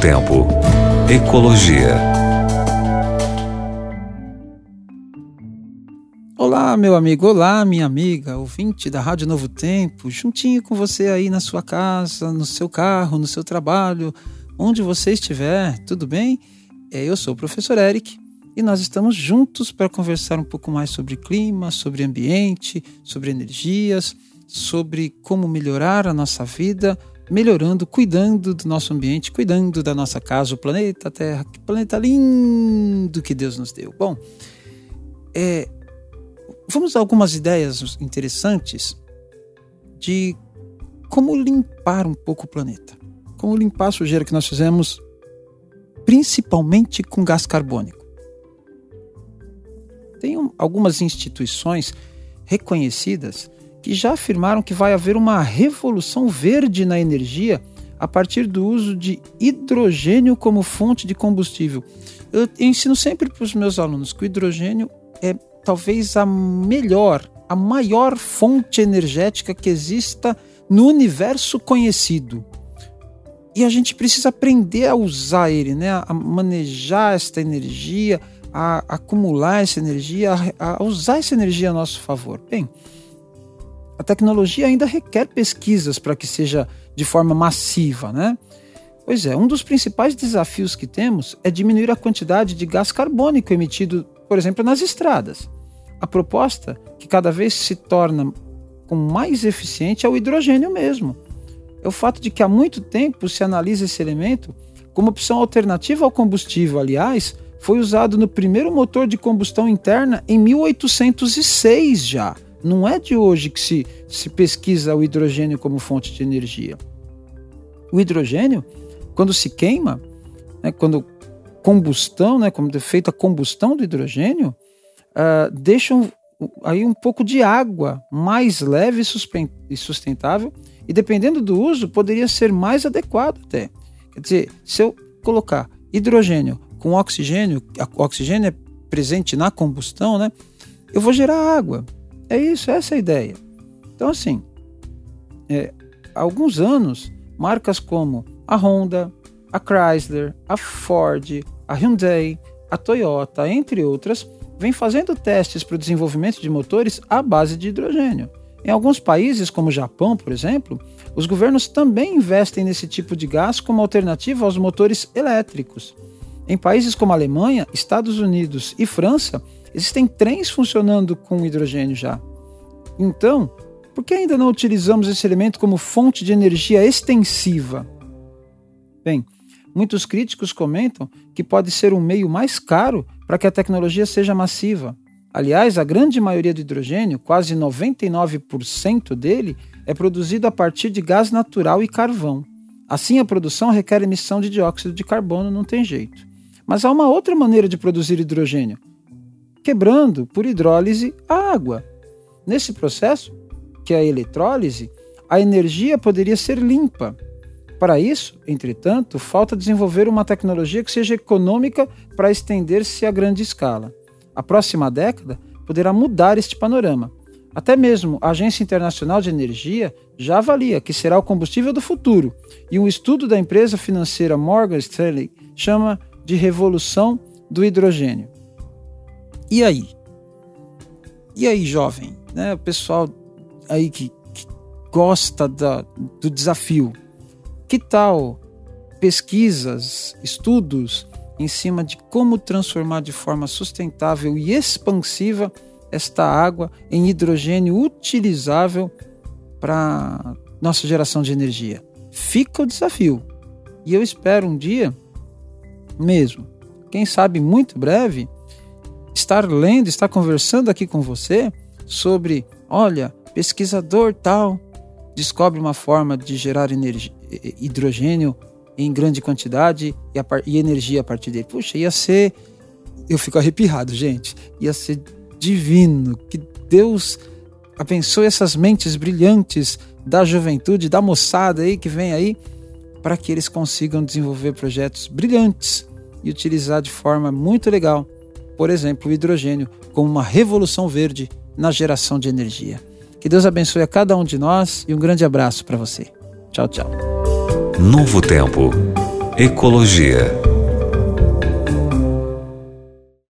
Tempo. Ecologia. Olá, meu amigo, olá, minha amiga, ouvinte da Rádio Novo Tempo, juntinho com você aí na sua casa, no seu carro, no seu trabalho, onde você estiver, tudo bem? É, eu sou o professor Eric e nós estamos juntos para conversar um pouco mais sobre clima, sobre ambiente, sobre energias, sobre como melhorar a nossa vida melhorando, cuidando do nosso ambiente, cuidando da nossa casa, o planeta Terra, que planeta lindo que Deus nos deu. Bom, é, vamos a algumas ideias interessantes de como limpar um pouco o planeta. Como limpar a sujeira que nós fizemos, principalmente com gás carbônico. Tem um, algumas instituições reconhecidas que já afirmaram que vai haver uma revolução verde na energia a partir do uso de hidrogênio como fonte de combustível. Eu ensino sempre para os meus alunos que o hidrogênio é talvez a melhor, a maior fonte energética que exista no universo conhecido. E a gente precisa aprender a usar ele, né? a manejar esta energia, a acumular essa energia, a usar essa energia a nosso favor. Bem, a tecnologia ainda requer pesquisas para que seja de forma massiva, né? Pois é, um dos principais desafios que temos é diminuir a quantidade de gás carbônico emitido, por exemplo, nas estradas. A proposta, que cada vez se torna com mais eficiente, é o hidrogênio mesmo. É o fato de que há muito tempo se analisa esse elemento como opção alternativa ao combustível. Aliás, foi usado no primeiro motor de combustão interna em 1806 já. Não é de hoje que se, se pesquisa o hidrogênio como fonte de energia. O hidrogênio, quando se queima, né, quando combustão, né, quando é feita a combustão do hidrogênio, uh, deixa aí um pouco de água mais leve e sustentável e dependendo do uso poderia ser mais adequado até. Quer dizer, se eu colocar hidrogênio com oxigênio, o oxigênio é presente na combustão, né? Eu vou gerar água. É isso, essa é a ideia. Então, assim, é, há alguns anos, marcas como a Honda, a Chrysler, a Ford, a Hyundai, a Toyota, entre outras, vêm fazendo testes para o desenvolvimento de motores à base de hidrogênio. Em alguns países, como o Japão, por exemplo, os governos também investem nesse tipo de gás como alternativa aos motores elétricos. Em países como Alemanha, Estados Unidos e França, Existem trens funcionando com hidrogênio já. Então, por que ainda não utilizamos esse elemento como fonte de energia extensiva? Bem, muitos críticos comentam que pode ser um meio mais caro para que a tecnologia seja massiva. Aliás, a grande maioria do hidrogênio, quase 99% dele, é produzido a partir de gás natural e carvão. Assim, a produção requer emissão de dióxido de carbono, não tem jeito. Mas há uma outra maneira de produzir hidrogênio, quebrando por hidrólise a água. Nesse processo, que é a eletrólise, a energia poderia ser limpa. Para isso, entretanto, falta desenvolver uma tecnologia que seja econômica para estender-se a grande escala. A próxima década poderá mudar este panorama. Até mesmo a Agência Internacional de Energia já avalia que será o combustível do futuro, e um estudo da empresa financeira Morgan Stanley chama de revolução do hidrogênio. E aí? E aí, jovem? Né? O pessoal aí que, que gosta da, do desafio. Que tal pesquisas, estudos em cima de como transformar de forma sustentável e expansiva esta água em hidrogênio utilizável para nossa geração de energia? Fica o desafio. E eu espero um dia mesmo, quem sabe muito breve, estar lendo, estar conversando aqui com você sobre, olha, pesquisador tal descobre uma forma de gerar hidrogênio em grande quantidade e, a, e energia a partir dele. Puxa, ia ser. Eu fico arrepiado, gente. Ia ser divino. Que Deus abençoe essas mentes brilhantes da juventude, da moçada aí que vem aí, para que eles consigam desenvolver projetos brilhantes e utilizar de forma muito legal por exemplo, o hidrogênio como uma revolução verde na geração de energia. Que Deus abençoe a cada um de nós e um grande abraço para você. Tchau, tchau. Novo Tempo. Ecologia.